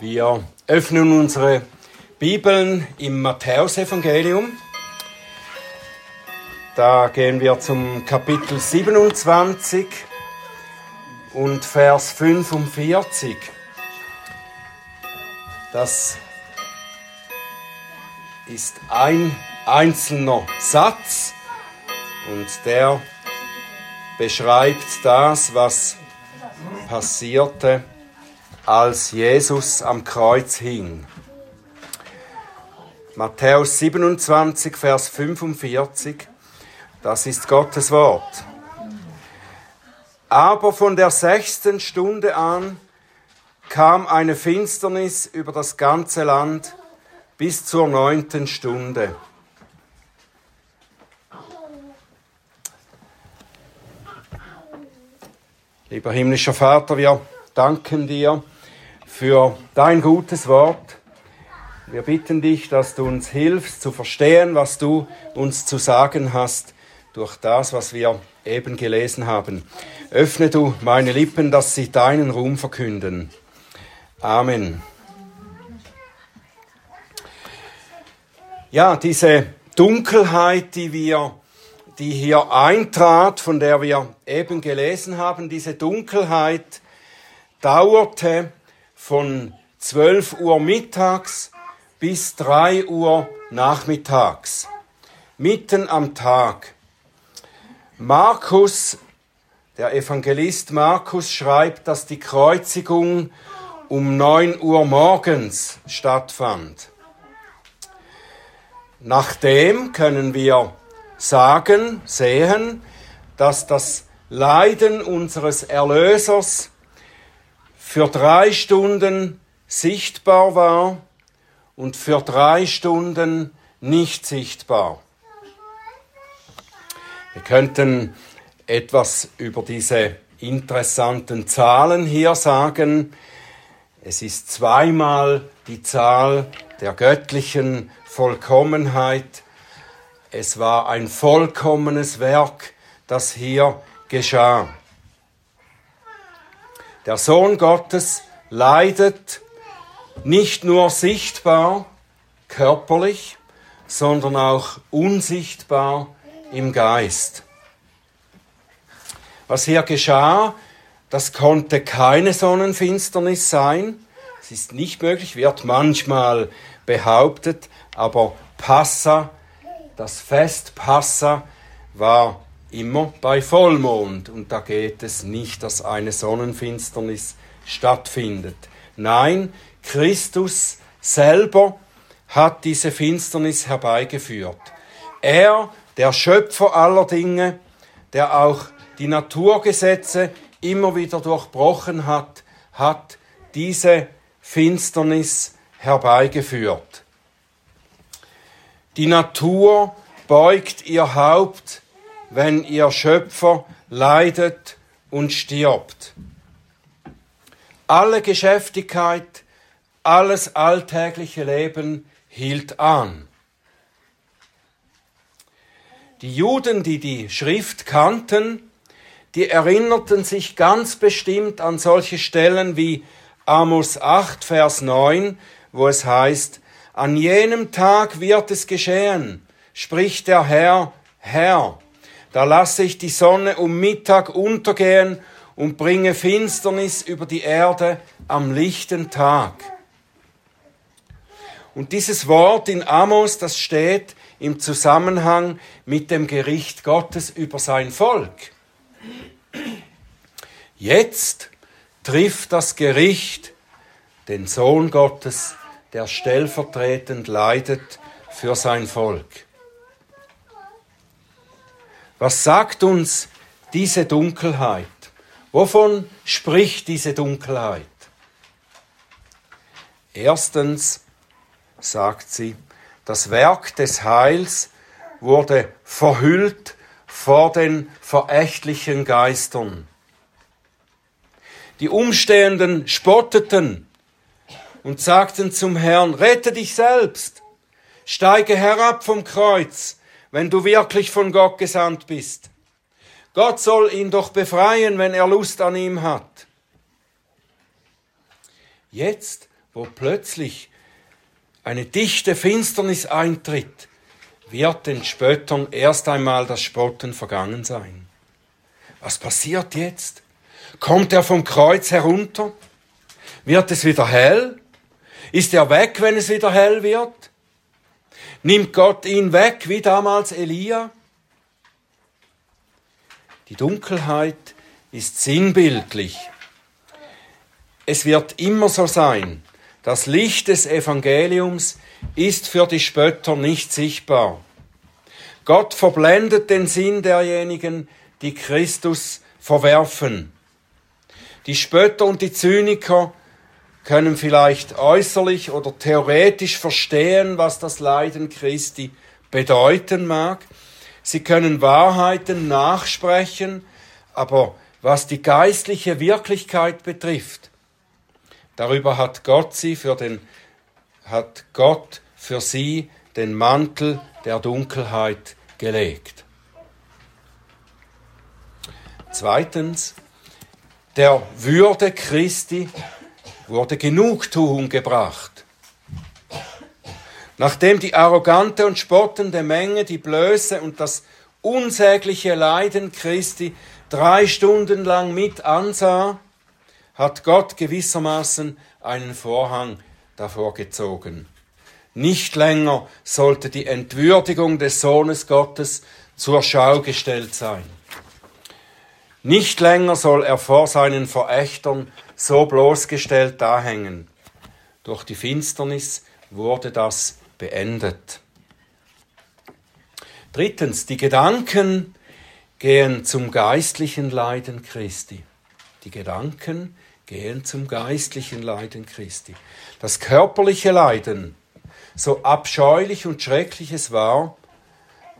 Wir öffnen unsere Bibeln im Matthäusevangelium. Da gehen wir zum Kapitel 27 und Vers 45. Das ist ein einzelner Satz und der beschreibt das, was passierte, als Jesus am Kreuz hing. Matthäus 27, Vers 45, das ist Gottes Wort. Aber von der sechsten Stunde an kam eine Finsternis über das ganze Land bis zur neunten Stunde. Lieber himmlischer Vater, wir danken dir für dein gutes Wort. Wir bitten dich, dass du uns hilfst zu verstehen, was du uns zu sagen hast durch das, was wir eben gelesen haben. Öffne du meine Lippen, dass sie deinen Ruhm verkünden. Amen. Ja, diese Dunkelheit, die wir die hier eintrat, von der wir eben gelesen haben, diese Dunkelheit dauerte von 12 Uhr mittags bis 3 Uhr nachmittags, mitten am Tag. Markus, der Evangelist Markus schreibt, dass die Kreuzigung um 9 Uhr morgens stattfand. Nachdem können wir sagen, sehen, dass das Leiden unseres Erlösers für drei Stunden sichtbar war und für drei Stunden nicht sichtbar. Wir könnten etwas über diese interessanten Zahlen hier sagen. Es ist zweimal die Zahl der göttlichen Vollkommenheit es war ein vollkommenes Werk, das hier geschah. Der Sohn Gottes leidet nicht nur sichtbar, körperlich, sondern auch unsichtbar im Geist. Was hier geschah, das konnte keine Sonnenfinsternis sein. Es ist nicht möglich, wird manchmal behauptet, aber Passa das Fest Passa war immer bei Vollmond und da geht es nicht, dass eine Sonnenfinsternis stattfindet. Nein, Christus selber hat diese Finsternis herbeigeführt. Er, der Schöpfer aller Dinge, der auch die Naturgesetze immer wieder durchbrochen hat, hat diese Finsternis herbeigeführt. Die Natur beugt ihr Haupt, wenn ihr Schöpfer leidet und stirbt. Alle Geschäftigkeit, alles alltägliche Leben hielt an. Die Juden, die die Schrift kannten, die erinnerten sich ganz bestimmt an solche Stellen wie Amos 8, Vers 9, wo es heißt, an jenem Tag wird es geschehen, spricht der Herr, Herr. Da lasse ich die Sonne um Mittag untergehen und bringe Finsternis über die Erde am lichten Tag. Und dieses Wort in Amos, das steht im Zusammenhang mit dem Gericht Gottes über sein Volk. Jetzt trifft das Gericht den Sohn Gottes der stellvertretend leidet für sein Volk. Was sagt uns diese Dunkelheit? Wovon spricht diese Dunkelheit? Erstens sagt sie, das Werk des Heils wurde verhüllt vor den verächtlichen Geistern. Die Umstehenden spotteten und sagten zum Herrn, rette dich selbst, steige herab vom Kreuz, wenn du wirklich von Gott gesandt bist. Gott soll ihn doch befreien, wenn er Lust an ihm hat. Jetzt wo plötzlich eine dichte Finsternis eintritt, wird den Spöttern erst einmal das Spotten vergangen sein. Was passiert jetzt? Kommt er vom Kreuz herunter? Wird es wieder hell? Ist er weg, wenn es wieder hell wird? Nimmt Gott ihn weg, wie damals Elia? Die Dunkelheit ist sinnbildlich. Es wird immer so sein. Das Licht des Evangeliums ist für die Spötter nicht sichtbar. Gott verblendet den Sinn derjenigen, die Christus verwerfen. Die Spötter und die Zyniker können vielleicht äußerlich oder theoretisch verstehen, was das Leiden Christi bedeuten mag. Sie können Wahrheiten nachsprechen, aber was die geistliche Wirklichkeit betrifft, darüber hat Gott sie für den, hat Gott für sie den Mantel der Dunkelheit gelegt. Zweitens, der Würde Christi wurde Genugtuung gebracht. Nachdem die arrogante und spottende Menge die Blöße und das unsägliche Leiden Christi drei Stunden lang mit ansah, hat Gott gewissermaßen einen Vorhang davor gezogen. Nicht länger sollte die Entwürdigung des Sohnes Gottes zur Schau gestellt sein. Nicht länger soll er vor seinen Verächtern so bloßgestellt dahängen. Durch die Finsternis wurde das beendet. Drittens, die Gedanken gehen zum geistlichen Leiden Christi. Die Gedanken gehen zum geistlichen Leiden Christi. Das körperliche Leiden, so abscheulich und schrecklich es war,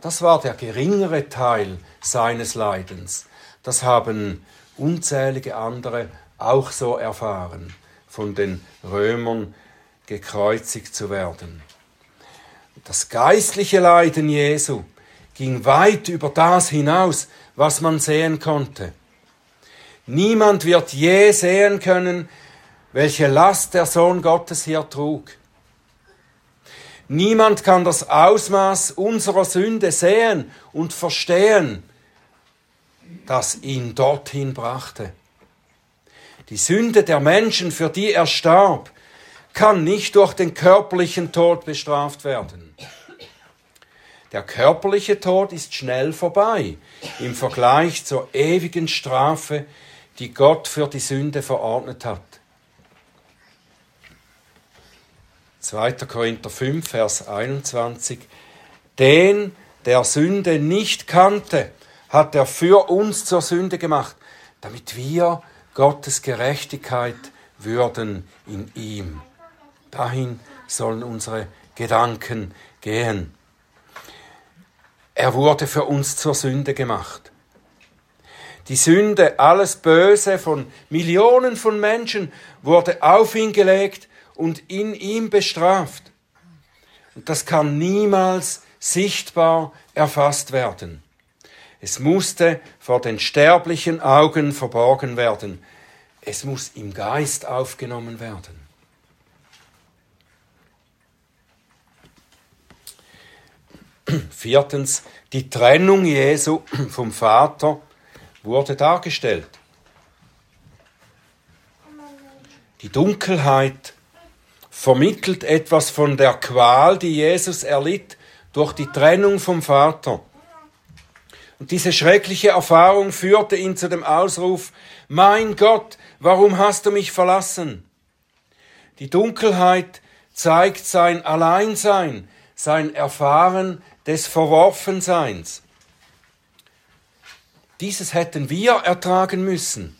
das war der geringere Teil seines Leidens. Das haben unzählige andere auch so erfahren, von den Römern gekreuzigt zu werden. Das geistliche Leiden Jesu ging weit über das hinaus, was man sehen konnte. Niemand wird je sehen können, welche Last der Sohn Gottes hier trug. Niemand kann das Ausmaß unserer Sünde sehen und verstehen, das ihn dorthin brachte. Die Sünde der Menschen, für die er starb, kann nicht durch den körperlichen Tod bestraft werden. Der körperliche Tod ist schnell vorbei im Vergleich zur ewigen Strafe, die Gott für die Sünde verordnet hat. 2. Korinther 5, Vers 21. Den, der Sünde nicht kannte, hat er für uns zur Sünde gemacht, damit wir Gottes Gerechtigkeit würden in ihm. Dahin sollen unsere Gedanken gehen. Er wurde für uns zur Sünde gemacht. Die Sünde, alles Böse von Millionen von Menschen wurde auf ihn gelegt und in ihm bestraft. Und das kann niemals sichtbar erfasst werden. Es musste vor den sterblichen Augen verborgen werden. Es muss im Geist aufgenommen werden. Viertens, die Trennung Jesu vom Vater wurde dargestellt. Die Dunkelheit vermittelt etwas von der Qual, die Jesus erlitt durch die Trennung vom Vater. Und diese schreckliche Erfahrung führte ihn zu dem Ausruf, Mein Gott, warum hast du mich verlassen? Die Dunkelheit zeigt sein Alleinsein, sein Erfahren des Verworfenseins. Dieses hätten wir ertragen müssen.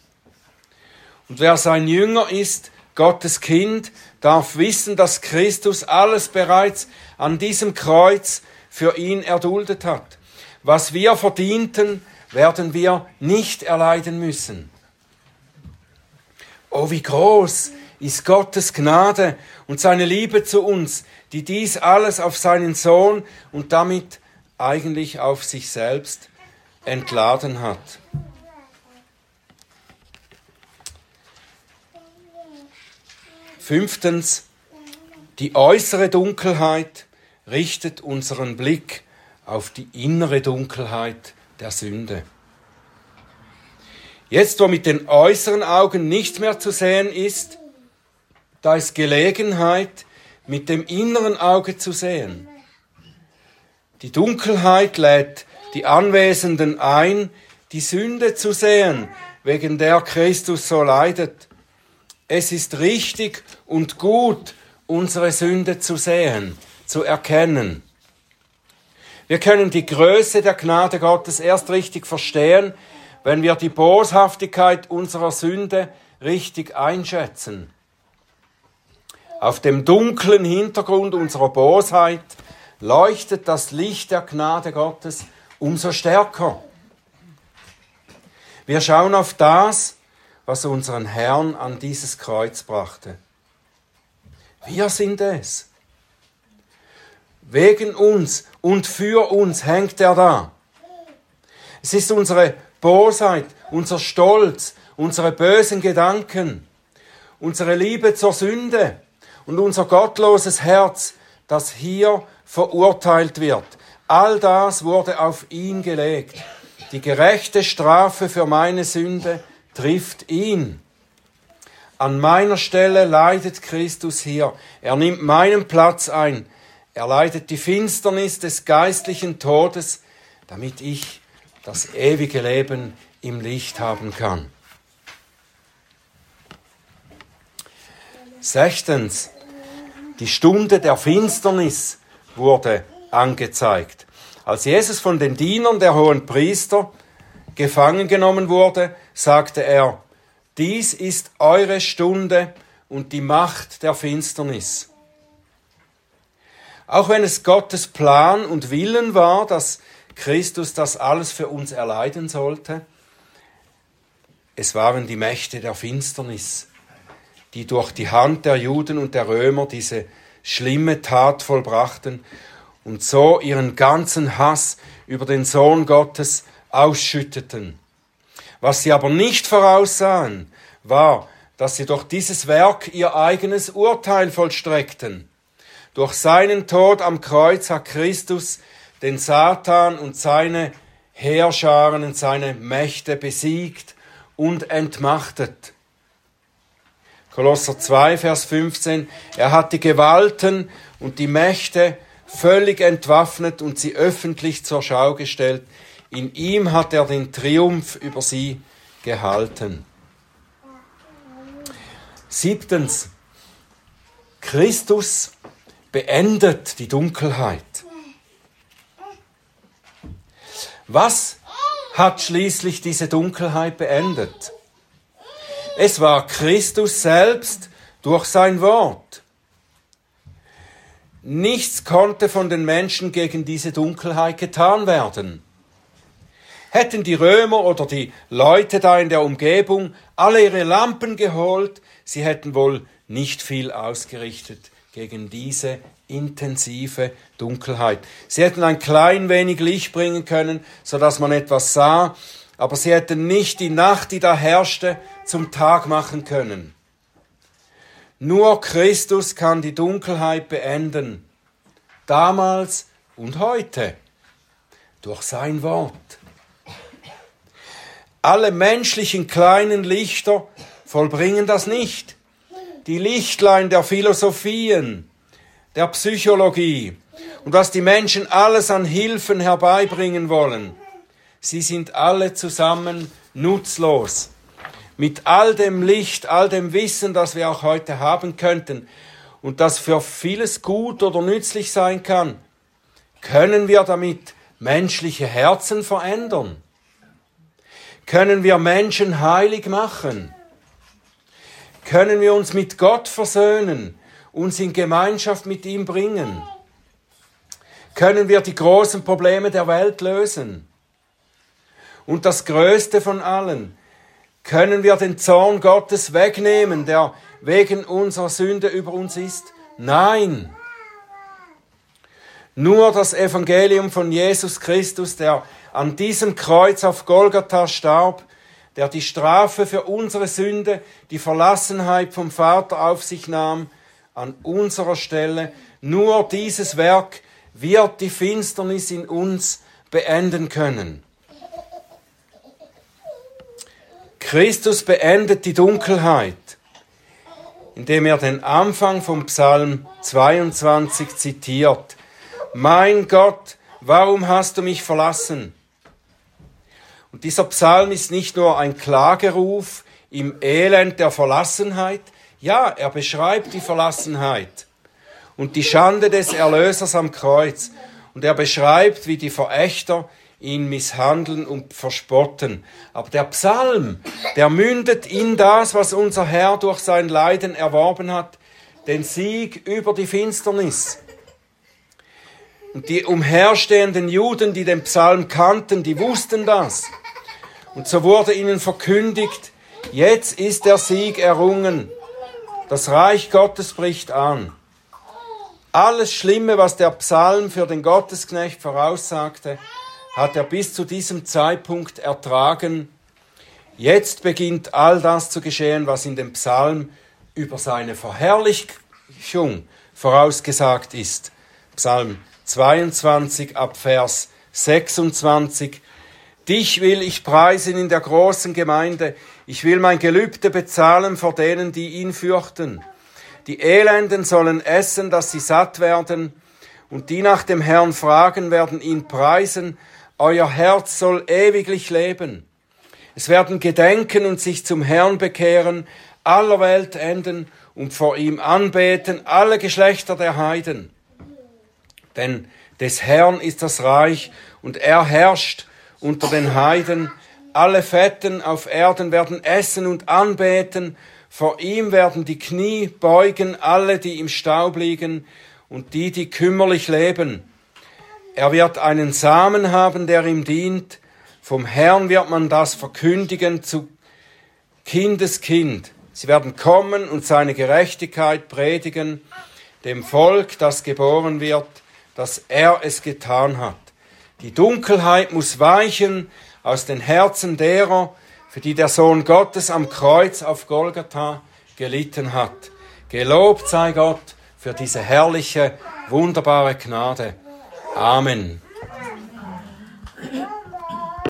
Und wer sein Jünger ist, Gottes Kind, darf wissen, dass Christus alles bereits an diesem Kreuz für ihn erduldet hat. Was wir verdienten, werden wir nicht erleiden müssen. Oh, wie groß ist Gottes Gnade und seine Liebe zu uns, die dies alles auf seinen Sohn und damit eigentlich auf sich selbst entladen hat. Fünftens, die äußere Dunkelheit richtet unseren Blick auf die innere Dunkelheit der Sünde. Jetzt, wo mit den äußeren Augen nichts mehr zu sehen ist, da ist Gelegenheit, mit dem inneren Auge zu sehen. Die Dunkelheit lädt die Anwesenden ein, die Sünde zu sehen, wegen der Christus so leidet. Es ist richtig und gut, unsere Sünde zu sehen, zu erkennen. Wir können die Größe der Gnade Gottes erst richtig verstehen, wenn wir die Boshaftigkeit unserer Sünde richtig einschätzen. Auf dem dunklen Hintergrund unserer Bosheit leuchtet das Licht der Gnade Gottes umso stärker. Wir schauen auf das, was unseren Herrn an dieses Kreuz brachte. Wir sind es. Wegen uns und für uns hängt er da. Es ist unsere Bosheit, unser Stolz, unsere bösen Gedanken, unsere Liebe zur Sünde und unser gottloses Herz, das hier verurteilt wird. All das wurde auf ihn gelegt. Die gerechte Strafe für meine Sünde trifft ihn. An meiner Stelle leidet Christus hier. Er nimmt meinen Platz ein. Er leidet die Finsternis des geistlichen Todes, damit ich das ewige Leben im Licht haben kann. Sechstens, die Stunde der Finsternis wurde angezeigt. Als Jesus von den Dienern der hohen Priester gefangen genommen wurde, sagte er, dies ist eure Stunde und die Macht der Finsternis. Auch wenn es Gottes Plan und Willen war, dass Christus das alles für uns erleiden sollte, es waren die Mächte der Finsternis, die durch die Hand der Juden und der Römer diese schlimme Tat vollbrachten und so ihren ganzen Hass über den Sohn Gottes ausschütteten. Was sie aber nicht voraussahen, war, dass sie durch dieses Werk ihr eigenes Urteil vollstreckten. Durch seinen Tod am Kreuz hat Christus den Satan und seine Heerscharen und seine Mächte besiegt und entmachtet. Kolosser 2, Vers 15. Er hat die Gewalten und die Mächte völlig entwaffnet und sie öffentlich zur Schau gestellt. In ihm hat er den Triumph über sie gehalten. Siebtens. Christus beendet die Dunkelheit. Was hat schließlich diese Dunkelheit beendet? Es war Christus selbst durch sein Wort. Nichts konnte von den Menschen gegen diese Dunkelheit getan werden. Hätten die Römer oder die Leute da in der Umgebung alle ihre Lampen geholt, sie hätten wohl nicht viel ausgerichtet gegen diese intensive Dunkelheit. Sie hätten ein klein wenig Licht bringen können, so dass man etwas sah, aber sie hätten nicht die Nacht, die da herrschte, zum Tag machen können. Nur Christus kann die Dunkelheit beenden, damals und heute, durch sein Wort. Alle menschlichen kleinen Lichter vollbringen das nicht die Lichtlein der Philosophien, der Psychologie und was die Menschen alles an Hilfen herbeibringen wollen. Sie sind alle zusammen nutzlos. Mit all dem Licht, all dem Wissen, das wir auch heute haben könnten und das für vieles gut oder nützlich sein kann, können wir damit menschliche Herzen verändern? Können wir Menschen heilig machen? Können wir uns mit Gott versöhnen, uns in Gemeinschaft mit ihm bringen? Können wir die großen Probleme der Welt lösen? Und das Größte von allen, können wir den Zorn Gottes wegnehmen, der wegen unserer Sünde über uns ist? Nein. Nur das Evangelium von Jesus Christus, der an diesem Kreuz auf Golgatha starb, der die Strafe für unsere Sünde, die Verlassenheit vom Vater auf sich nahm, an unserer Stelle. Nur dieses Werk wird die Finsternis in uns beenden können. Christus beendet die Dunkelheit, indem er den Anfang vom Psalm 22 zitiert. Mein Gott, warum hast du mich verlassen? Und dieser Psalm ist nicht nur ein Klageruf im Elend der Verlassenheit, ja, er beschreibt die Verlassenheit und die Schande des Erlösers am Kreuz. Und er beschreibt, wie die Verächter ihn misshandeln und verspotten. Aber der Psalm, der mündet in das, was unser Herr durch sein Leiden erworben hat, den Sieg über die Finsternis. Und die umherstehenden Juden, die den Psalm kannten, die wussten das. Und so wurde ihnen verkündigt, jetzt ist der Sieg errungen. Das Reich Gottes bricht an. Alles Schlimme, was der Psalm für den Gottesknecht voraussagte, hat er bis zu diesem Zeitpunkt ertragen. Jetzt beginnt all das zu geschehen, was in dem Psalm über seine Verherrlichung vorausgesagt ist. Psalm 22 ab Vers 26. Dich will ich preisen in der großen Gemeinde. Ich will mein Gelübde bezahlen vor denen, die ihn fürchten. Die Elenden sollen essen, dass sie satt werden, und die nach dem Herrn fragen, werden ihn preisen, euer Herz soll ewiglich leben. Es werden gedenken und sich zum Herrn bekehren, aller Welt enden und vor ihm anbeten alle Geschlechter der Heiden. Denn des Herrn ist das Reich und er herrscht unter den Heiden. Alle Fetten auf Erden werden essen und anbeten. Vor ihm werden die Knie beugen, alle, die im Staub liegen und die, die kümmerlich leben. Er wird einen Samen haben, der ihm dient. Vom Herrn wird man das verkündigen zu Kindeskind. Sie werden kommen und seine Gerechtigkeit predigen, dem Volk, das geboren wird, dass er es getan hat. Die Dunkelheit muss weichen aus den Herzen derer, für die der Sohn Gottes am Kreuz auf Golgatha gelitten hat. Gelobt sei Gott für diese herrliche, wunderbare Gnade. Amen.